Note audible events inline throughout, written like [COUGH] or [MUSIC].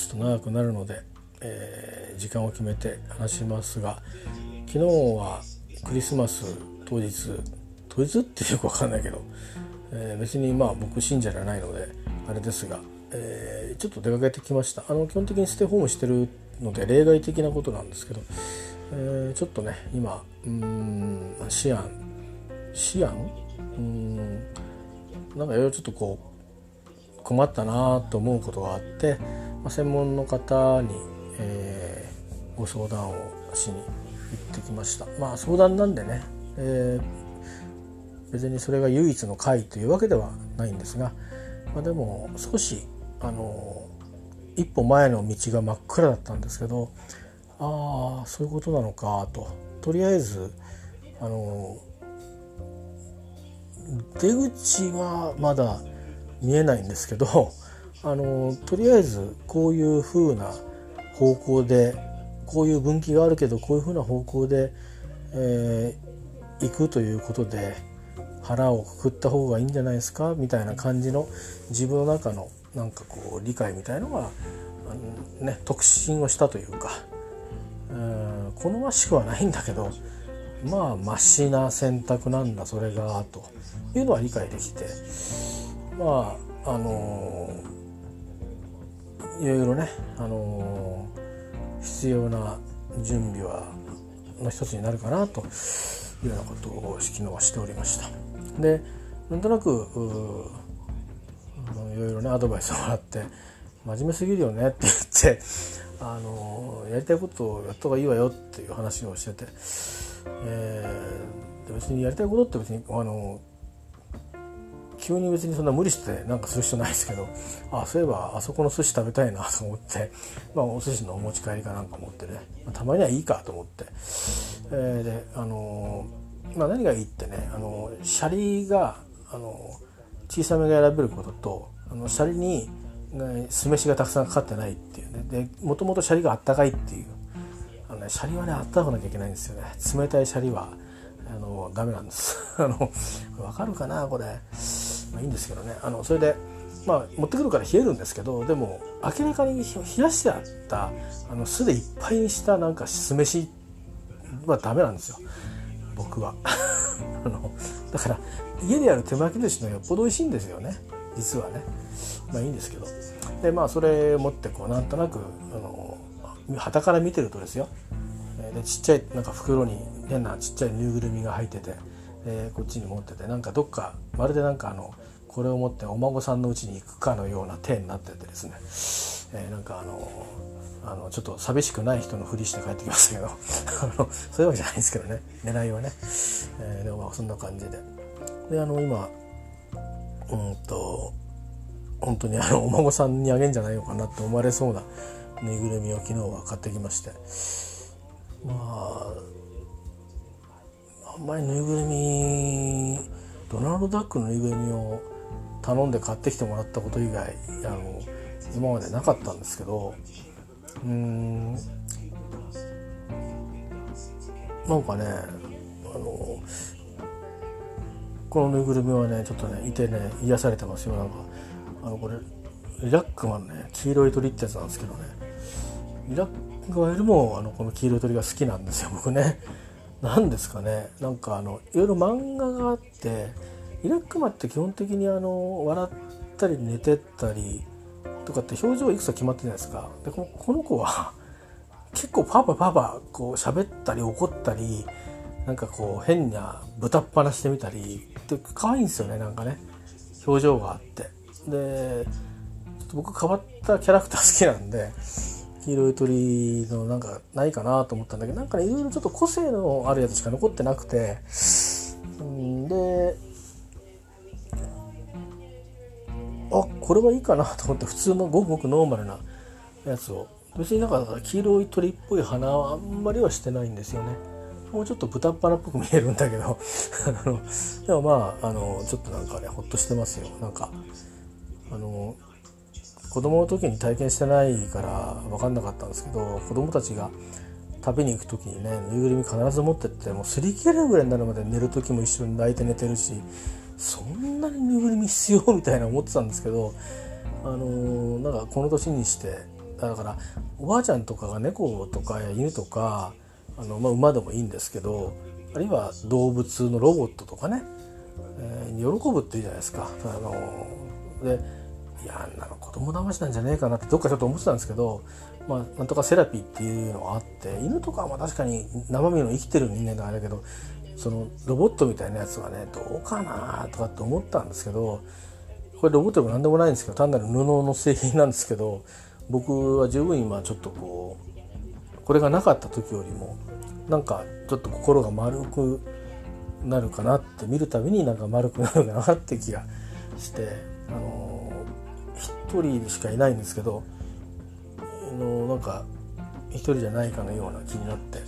すと長くなるので、えー、時間を決めて話しますが昨日はクリスマス当日当日っていうか分かんないけど、えー、別にまあ僕信者じゃないのであれですが、えー、ちょっと出かけてきました。あの基本的にステイホームしてるので例外的なことなんですけど、えー、ちょっとね今うんシアンシアン？うんなんかいろいろちょっとこう困ったなと思うことがあって、ま、専門の方に、えー、ご相談をしに行ってきました。まあ相談なんでね、えー、別にそれが唯一の会というわけではないんですが、まあ、でも少しあの一歩前の道が真っ暗だったんですけどああそういうことなのかと。とりあえずあの出口はまだ見えないんですけどあのとりあえずこういう風な方向でこういう分岐があるけどこういう風な方向で、えー、行くということで腹をくくった方がいいんじゃないですか？みたいな感じの自分の中のなんかこう理解みたいのが、ね、特進をしたというかうん好ましくはないんだけどまあましな選択なんだそれがというのは理解できて。まああのいろいろね、あの必要な準備はの一つになるかなというようなことを昨日はしておりました。でなんとなくいろいろねアドバイスをもらって真面目すぎるよねって言ってあのやりたいことをやった方がいいわよっていう話をしてて、えー、別にやりたいことって別にあの急に別にそんな無理してなんかする必要ないですけどあそういえばあそこの寿司食べたいなと思って、まあ、お寿司のお持ち帰りかなんか持ってね、まあ、たまにはいいかと思って、えー、であのまあ、何がいいってねあのシャリがあの小さめが選べることとあのシャリに酢飯がたくさんかかってないっていうね。でもともとシャリがあったかいっていう。あの、ね、シャリはねあったかくなきゃいけないんですよね。冷たいシャリはあのダメなんです。[LAUGHS] あの分かるかなこれ、まあ、いいんですけどね。あのそれでまあ持ってくるから冷えるんですけどでも明らかに冷やしてあったあの酢でいっぱいにしたなんか酢飯はダメなんですよ。僕は。[LAUGHS] あのだから家でやる手巻き寿司のよっぽど美味しいんですよね。実はね。まあいいんですけど。でまあそれ持ってこうなんとなくあの旗から見てるとですよ。でちっちゃいなんか袋に変なちっちゃいぬいぐるみが入ってて、えー、こっちに持っててなんかどっかまるでなんかあのこれを持ってお孫さんのうちに行くかのような手になっててですね、えー、なんかあのあのちょっと寂しくない人のふりして帰ってきましたけど。[LAUGHS] あのそういうわけじゃないんですけどね。狙いはね、えー、でもまあそんな感じで。であの今うんと本当にあのお孫さんにあげんじゃないのかなって思われそうなぬいぐるみを昨日は買ってきまして。まああんまりぬいぐるみドナルド・ダックのぬいぐるみを頼んで買ってきてもらったこと以外あの今までなかったんですけどうんなんかねあのこのぬいぐるみはねちょっとねいてね癒されてますよ。なんかあのこれリラックマンね黄色い鳥ってやつなんですけどね。リラックマンよりもあのこの黄色い鳥が好きなんですよ僕ね。何ですかね。なんかあのいろいろ漫画があってリラクマって基本的にあの笑ったり寝てったりとかって表情いくつか決まってるじゃないですか。でこのこの子は [LAUGHS] 結構パパパパこう喋ったり怒ったりなんかこう変な豚っ放してみたりで可愛いんですよねなんかね。表情があって。でちょっと僕変わったキャラクター好きなんで黄色い鳥のなんかないかなと思ったんだけどなんかねいろいろちょっと個性のあるやつしか残ってなくてんであこれはいいかなと思って普通のごくごくノーマルなやつを。別になんか黄色い鳥っぽい花はあんまりはしてないんですよね。もうちょっと豚っ鼻っぽく見えるんだけど。[LAUGHS] でもまああのちょっとなんかねほっとしてますよ。なんかあの子供の時に体験してないから分かんなかったんですけど子供たちが食べに行く時にねぬいぐるみ必ず持ってってもう擦り切れるぐらいになるまで寝る時も一緒に泣いて寝てるしそんなにぬいぐるみ必要みたいな思ってたんですけどあのー、なんかこの年にしてだからおばあちゃんとかが猫とか犬とかあの、まあ、馬でもいいんですけどあるいは動物のロボットとかね、えー、喜ぶっていいじゃないですか。あのでいやあんなの子供騙しなんじゃねえかなってどっかちょっと思ってたんですけど、まあ、なんとかセラピーっていうのがあって犬とかはま確かに生身の生きてる人間だからだけどそのロボットみたいなやつはねどうかなとかって思ったんですけどこれロボットでも何でもないんですけど単なる布の製品なんですけど僕は十分今ちょっとこうこれがなかった時よりもなんかちょっと心が丸くなるかなって見るたびになんか丸くなるかなって気がしてあの一人しかいないんですけどあのなんか一人じゃないかのような気になって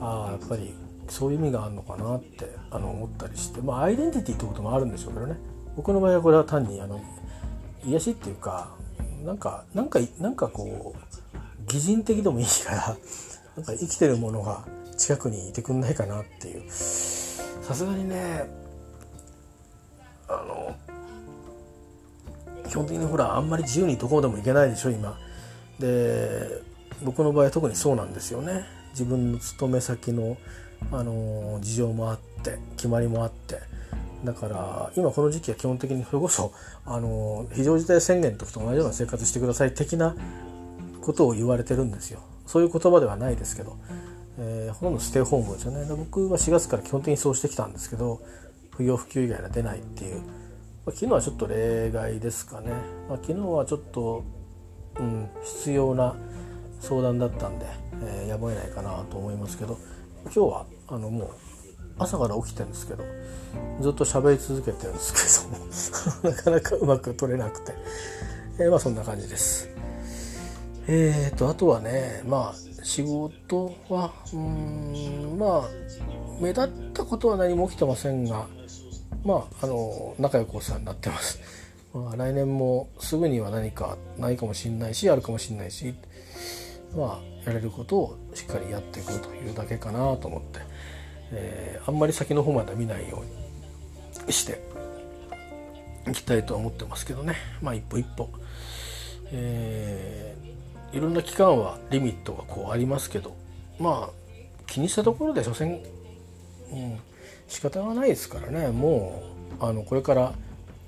ああやっぱりそういう意味があるのかなってあの思ったりしてまあアイデンティティってこともあるんでしょうけどね。僕の場合はこれは単にあの癒しっていうかなんかなんかなんかこう擬人的でもいいからなんか生きてるものが近くにいてくんないかなっていう。さすがにね基本的にほらあんまり自由にどこでも行けないでしょ今。で僕の場合は特にそうなんですよね。自分の勤め先のあの事情もあって決まりもあって。だから今この時期は基本的にそれこそあの非常事態宣言の時と同じような生活してください的なことを言われてるんですよ。そういう言葉ではないですけど、えー、ほとんどステイホームですよね僕は4月から基本的にそうしてきたんですけど不要不急以外は出ないっていう、昨日はちょっと例外ですかね、まあ、昨日はちょっと、うん、必要な相談だったんで、えー、やむを得ないかなと思いますけど今日はあのもう朝から起きてるんですけどずっと喋り続けてるんですけど [LAUGHS] なかなかうまく取れなくて、えー、まあそんな感じです。えーとあとはねまあ仕事はうんまあ目立ったことは何も起きてませんがまああの仲良くお世話になってます。[LAUGHS] まあ、来年もすぐには何かないかもしれないしあるかもしれないしまあやれることをしっかりやっていくというだけかなと思って、えー、あんまり先の方まで見ないようにしていきたいとは思ってますけどね。まあ一歩一歩、えいろんな期間はリミットがこうありますけどまあ気にしたところで所詮、うん、仕方がないですからね。もうあのこれから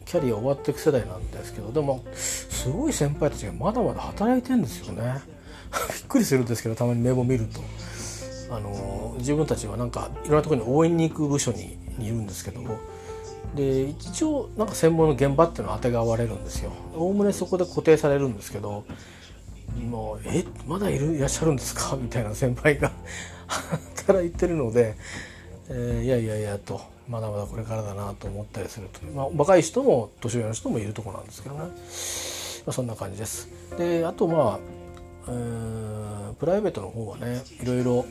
キャリア終わっていく世代なんですけどでもすごい先輩たちがまだまだ働いてんですよね。[LAUGHS] びっくりするんですけどたまに名簿見ると。あの自分たちはなんかいろんなところに応援に行く部署にいるんですけどで一応なんか専門の現場っていうのは当てがわれるんですよ。おおむねそこで固定されるんですけどもうえまだいるいらっしゃるんですか？みたいな先輩が [LAUGHS] 働いてるので、えー、いやいやいやとまだまだこれからだなと思ったりすると、まあ、若い人も年上の人もいるとこなんですけどね、まあ、そんな感じです。であとまあ、えー、プライベートの方はねいろいろ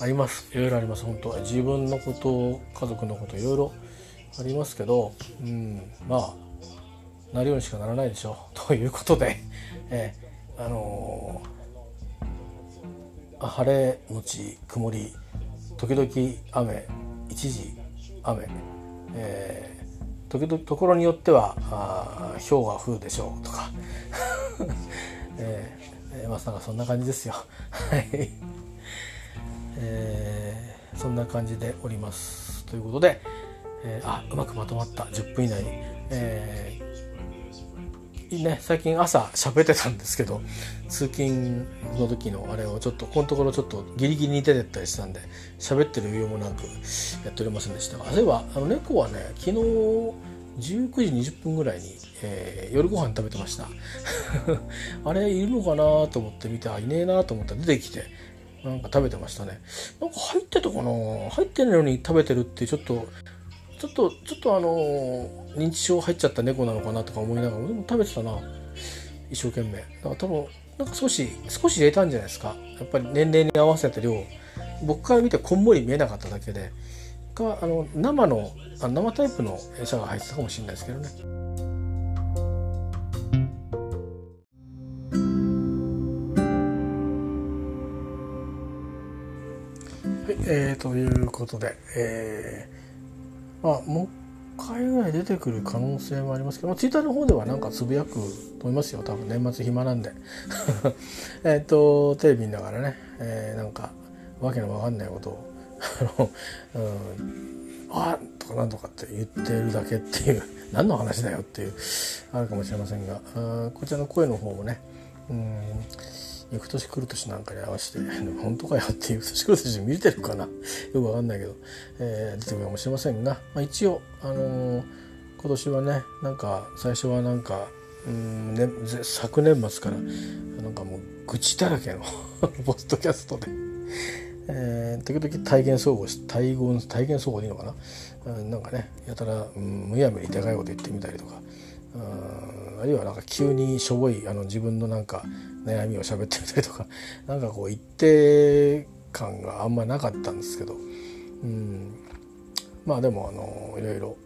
あります。いろいろあります。本当は。自分のこと家族のこといろいろありますけど、うん、まあなるようにしかならないでしょう。[LAUGHS] ということで、[LAUGHS] えーあのー、晴れのち曇り時々雨一時雨、えー、時々ところによってはあ氷が降るでしょうとか、[LAUGHS] えー、まあなんかそんな感じですよ。[LAUGHS] はい、えー、そんな感じでおります。ということで、えー、あうまくまとまった。10分以内。に、えーね、最近朝喋ってたんですけど通勤の時のあれをちょっとこのところちょっとギリギリに出てったりしたんで喋ってる余裕もなくやっておりませんでした。が例えばあの猫はね昨日19時20分ぐらいに、えー、夜ご飯食べてました。[LAUGHS] あれいるのかなと思って見てあいねえなと思ったら出てきてなんか食べてましたね。なんか入ってたかな？入ってないのに食べてるってちょっとちょっとちょっとあの認知症入っちゃった猫なのかなとか思いながらでも食べてたな。一生懸命。だから多分なんか少し少し入れたんじゃないですか。やっぱり年齢に合わせた量。僕から見てこんもり見えなかっただけで。かあの生のあ生タイプの餌が入ってたかもしれないですけどね。はい、えー、ということで、えーまあ、目回ぐらい出てくる可能性もありますけど、まあ、ツイッターの方ではなんかつぶやくと思いますよ。多分年末暇なんで。[LAUGHS] えっとテレビ見ながらね、えー、なんかわけのわかんないことをあの、うん、あとかなんとかって言ってるだけっていう何の話だよっていうあるかもしれませんがあこちらの声の方もねうん翌年来る年なんかに合わせて「[LAUGHS] 本当かよ」っていう年来る年見れてるかな？よくわかんないけど、えー、出てくるかもしれませんが、まあ、一応、あのー、今年はねなんか最初はなんかうん、ね、昨年末からなんかもう愚痴だらけの [LAUGHS] ポストキャストで、えー、時々体現総合し体言体現総合でいいのかな、うん、なんかねやたら、うん、むやみにでかいこと言ってみたりとか、うん、あるいはなんか急にしょぼいあの自分のなんか悩みを喋ってみたりとか [LAUGHS] なんかこう一定感があんまなかったんですけど、うん、まあでもあのいろいろ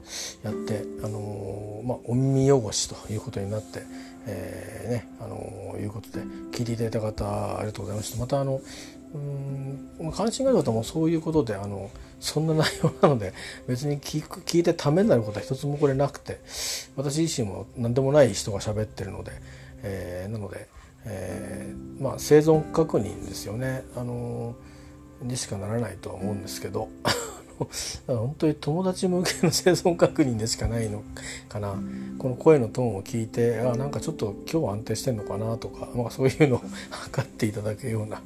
やってあの、まあ、お耳汚しということになって、えー、ねあのいうことで聞いていただいた方ありがとうございました。またあのうん関心がある方もそういうことであのそんな内容なので [LAUGHS] 別に聞く聞いてためになることは一つもこれなくて私自身も何でもない人が喋ってるので、えー、なのでえー、まあ、生存確認ですよね。あのにしかならないとは思うんですけど [LAUGHS] 本当に友達向けの生存確認でしかないのかな。この声のトーンを聞いてあなんかちょっと今日は安定してんのかなとか、まあ、そういうのを [LAUGHS] 測っていただけるような、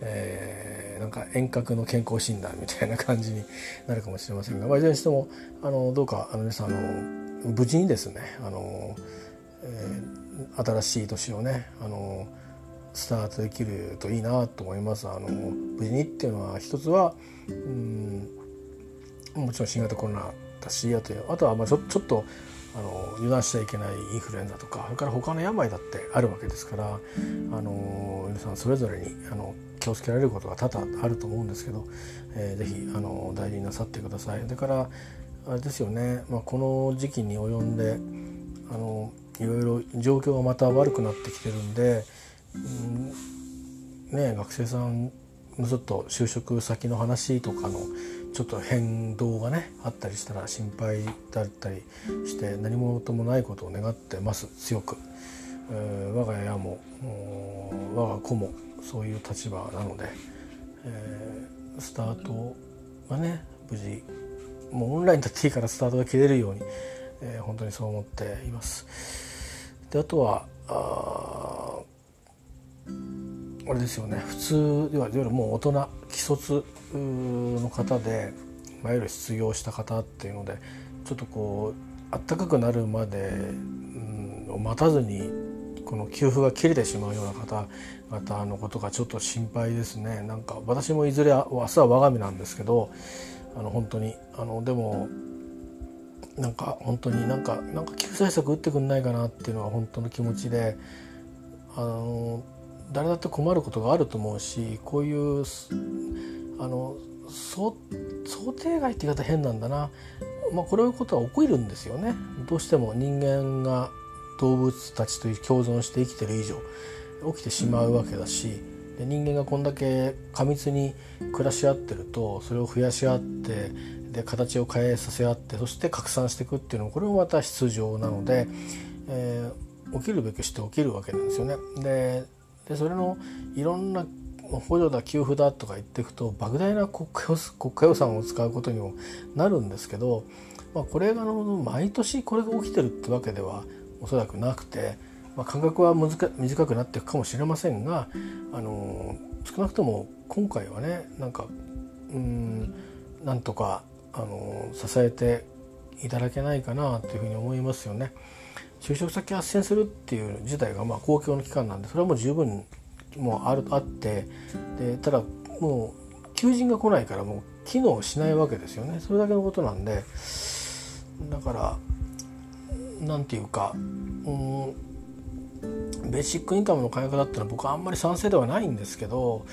えー、なんか遠隔の健康診断みたいな感じになるかもしれませんが、まあ、いずれにしてもあのどうかあの皆さんあの無事にですねあの、えー新しい年をねあのスタートできるといいなと思います。あの無事にっていうのは一つはうんもちろん新型コロナだしあとあとはまあちょちょっとあの油断しちゃいけないインフルエンザとかそれから他の病だってあるわけですからあの皆さんそれぞれにあの気をつけられることが多々あると思うんですけど、えー、ぜひあの大事になさってください。だからあれですよね、まあ、この時期に及んであのいろいろ状況がまた悪くなってきてるんで、うん、ね学生さんのちょっと就職先の話とかのちょっと変動がねあったりしたら心配だったりして何事もないことを願ってます強く、えー、我が家も我が子もそういう立場なので、えー、スタートはね無事もうオンラインだっていいからスタートが切れるように、えー、本当にそう思っています。であとはああれですよね。普通ではいわゆるもう大人既卒の方で、まあ、いわゆる失業した方っていうのでちょっとこう暖かくなるまで、うん、待たずにこの給付が切れてしまうような方々のことがちょっと心配ですね。なんか私もいずれ明日は我が身なんですけどあの本当にあのでもなんか本当になんかなんか救済策打ってくんないかなっていうのは本当の気持ちであの誰だって困ることがあると思うしこういうあの想定外って言い方変なんだな、まあ、こういうことは起こるんですよねどうしても人間が動物たちと共存して生きてる以上起きてしまうわけだしで人間がこんだけ過密に暮らし合ってるとそれを増やし合ってで形を変えさせ合ってそして拡散していくっていうのもこれもまた必要なので、えー、起きるべきして起きるわけなんですよね。ででそれのいろんな補助だ給付だとか言っていくと莫大な国家予算を使うことにもなるんですけど、まあ、これが毎年これが起きてるってわけではおそらくなくて、まあ、間隔は短くなっていくかもしれませんがあの少なくとも今回はねなんかうんなんとかあの支えていただけないかなというふうに思いますよね。就職先斡旋するっていう自体がまあ公共の機関なんでそれはもう十分もうあるあってでただもう求人が来ないからもう機能しないわけですよね。それだけのことなんでだから何て言うかうんベーシックインカムの改革だっていうのは僕はあんまり賛成ではないんですけど、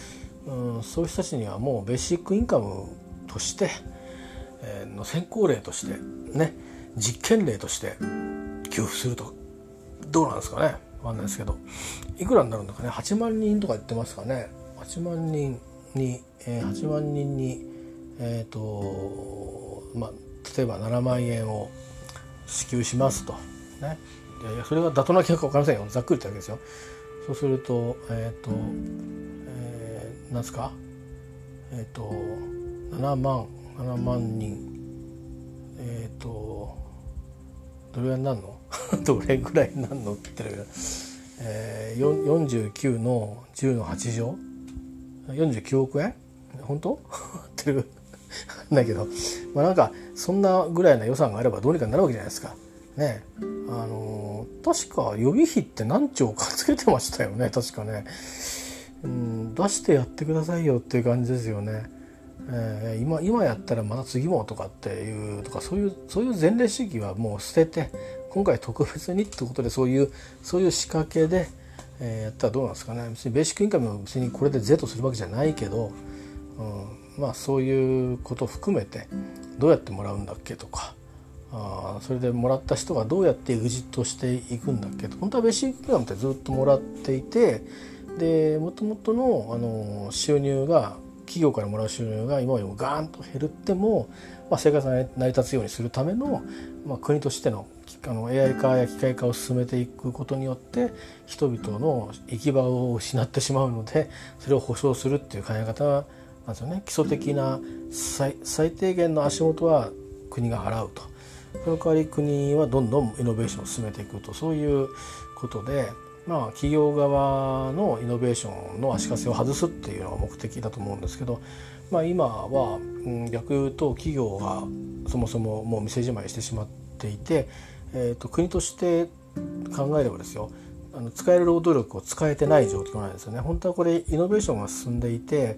うん、そういう人たちにはもうベーシックインカムとしてえの先行例としてね実験例として給付するとどうなんですかね。分かんないですけど。いくらになるのかね。8万人とか言ってますかね。8万人に、えー、8万人にえっ、ー、とまあ例えば7万円を支給しますと。ね。いやいやそれが妥当な金額か分かりませんよ。ざっくり言ったわけですよ。そうするとえっ、ー、と、えー、なんですか？えっ、ー、と7万7万人。えっ、ー、とどれぐらいになるの？[LAUGHS] どれぐらいなるのってえー、49の10の8乗？49億円本当？[LAUGHS] ってるだけどまあなんかそんなぐらいの予算があればどうにかなるわけじゃないですか。ねあの、確か予備費って何兆かつけてましたよね。確かね、うん、出してやってくださいよっていう感じですよね。えー、今今やったらまた次もとかっていうとかそういうそういう前例主義はもう捨てて今回特別にってことでそういうそういう仕掛けで、えー、やったらどうなんですかね。別にベーシックインカムは別にこれで是とするわけじゃないけど、うん、まあそういうことを含めてどうやってもらうんだっけとかあそれでもらった人がどうやってエグジットしていくんだっけと本当はベーシックインカムってずっともらっていてでもともとのあの収入が企業からもらう収入が今よりもガーンと減っても、まあ、生活が成り立つようにするための、まあ、国としてのあの AI 化や機械化を進めていくことによって人々の行き場を失ってしまうのでそれを保障するっていう考え方なんですよね。基礎的な最低限の足元は国が払うと。その代わり国はどんどんイノベーションを進めていくと。そういうことでまあ、企業側のイノベーションの足かせを外すっていうのが目的だと思うんですけど、まあ、今は、逆言うと企業がそもそももう店じまいしてしまっていて、えーと、国として考えればですよあの使える労働力を使えてない状況なんですよね。本当はこれイノベーションが進んでいて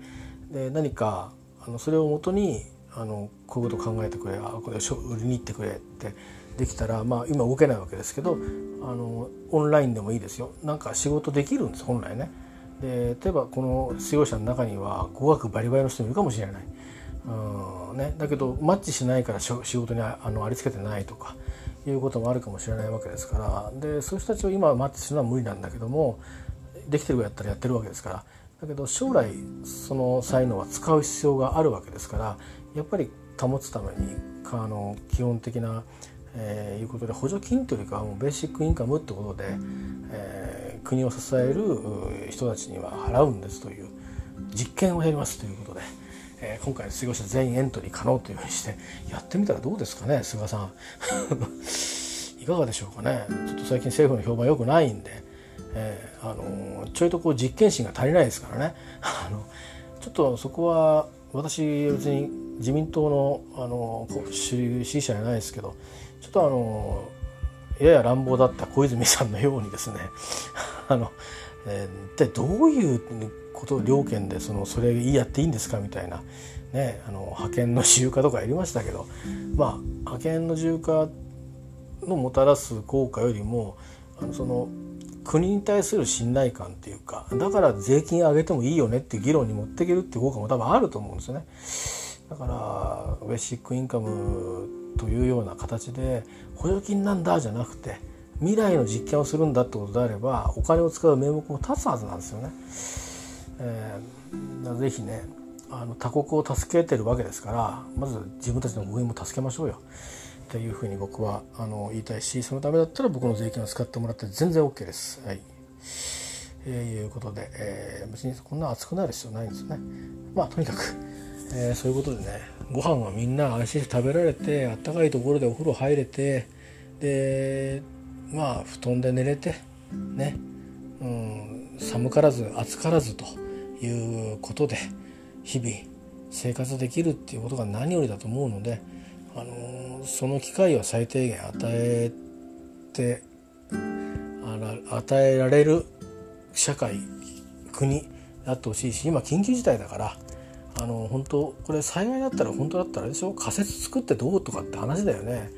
で何かあのそれをもとにあのこういうこと考えてくれあこれ売りに行ってくれってできたら、まあ、今動けないわけですけどあのオンラインでもいいですよなんか仕事できるんです本来ね。で例えばこの失業者の中には語学バリバリの人もいるかもしれない。うんね、だけどマッチしないから仕事にあのありつけてないとかいうこともあるかもしれないわけですから。でそういう人たちを今マッチするのは無理なんだけどもできてるやったらやってるわけですから。だけど将来その才能は使う必要があるわけですからやっぱり保つためにあの基本的なえー、いうことで補助金というかもうベーシックインカムってことで、えー、国を支える人たちには払うんですという実験をやりますということで、えー、今回の失業者全員エントリー可能というふうにしてやってみたらどうですかね菅さん。[LAUGHS] いかがでしょうかね。ちょっと最近政府の評判良くないんで、えー、あのちょいとこう実験心が足りないですからね。[LAUGHS] あのちょっとそこは私別に自民党のあの支持者じゃないですけどちょっとあのやや乱暴だった小泉さんのようにですね。[LAUGHS] あの、えー、一体どういうこと両県でそのそれやっていいんですかみたいな、ね、あの派遣の自由化とかやりましたけどまあ派遣の自由化のもたらす効果よりもあのその国に対する信頼感っていうかだから税金上げてもいいよねって議論に持っていけるって効果も多分あると思うんですよね。だからベーシックインカムというような形で補助金なんだじゃなくて未来の実験をするんだってことであればお金を使う名目も立つはずなんですよね。えー、ぜひねあの他国を助けてるわけですからまず自分たちの国も助けましょうよっていうふうに僕はあの言いたいしそのためだったら僕の税金を使ってもらって全然 OK です。はいえー、いうことで、えー、別にこんな熱くなる必要ないんですね。まあとにかくえー、そういうことでねご飯はみんな安心して食べられてあったかいところでお風呂入れてでまあ布団で寝れてね、うん、寒からず暑からずということで日々生活できるっていうことが何よりだと思うので、あの、その機会は最低限与えてあら与えられる社会国であってほしいし今緊急事態だからあの本当これ災害だったら本当だったらでしょ？仮説作ってどうとかって話だよね。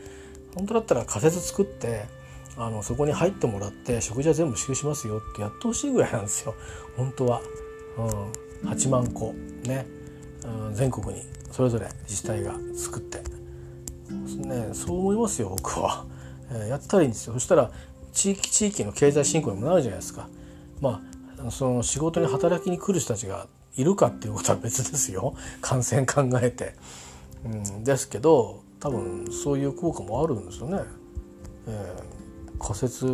本当だったら仮説作ってあのそこに入ってもらって食事は全部支給しますよってやってほしいぐらいなんですよ。本当は、うん、8万個ね、うん、全国にそれぞれ自治体が作って、ね、そう思いますよ僕は、えー、やったらいいんですよ。そしたら地域地域の経済振興にもなるじゃないですか。まあその仕事に働きに来る人たちがいるかっていうことは別ですよ。感染考えて。うん、ですけど多分そういう効果もあるんですよね。えー、仮説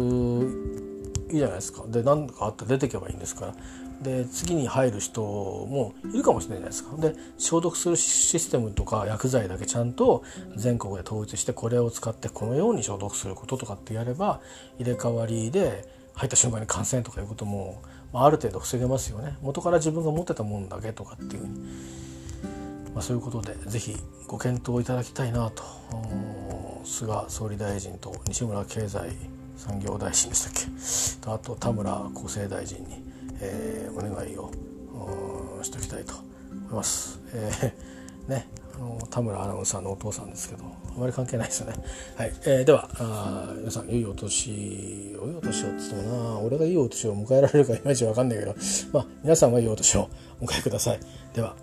いいじゃないですか。で何かあって出てけばいいんですから。で次に入る人もいるかもしれないですか。で消毒するシステムとか薬剤だけちゃんと全国で統一してこれを使ってこのように消毒することとかってやれば入れ替わりで入った瞬間に感染とかいうことも、まあ、ある程度防げますよね。元から自分が持ってたもんだけとかっていうふうに、まあ、そういうことで是非ご検討いただきたいなと菅総理大臣と西村経済産業大臣でしたっけ。あと田村厚生大臣に、えー、お願いをしておきたいと思います。えー、[LAUGHS] ねあの田村アナウンサーのお父さんですけどあまり関係ないですよね。はい、えー、ではあ皆さん良いお年良いお年をっつってもな俺がいいお年を迎えられるかいまいち分かんないけどまあ皆さんはいいお年をお迎えください。では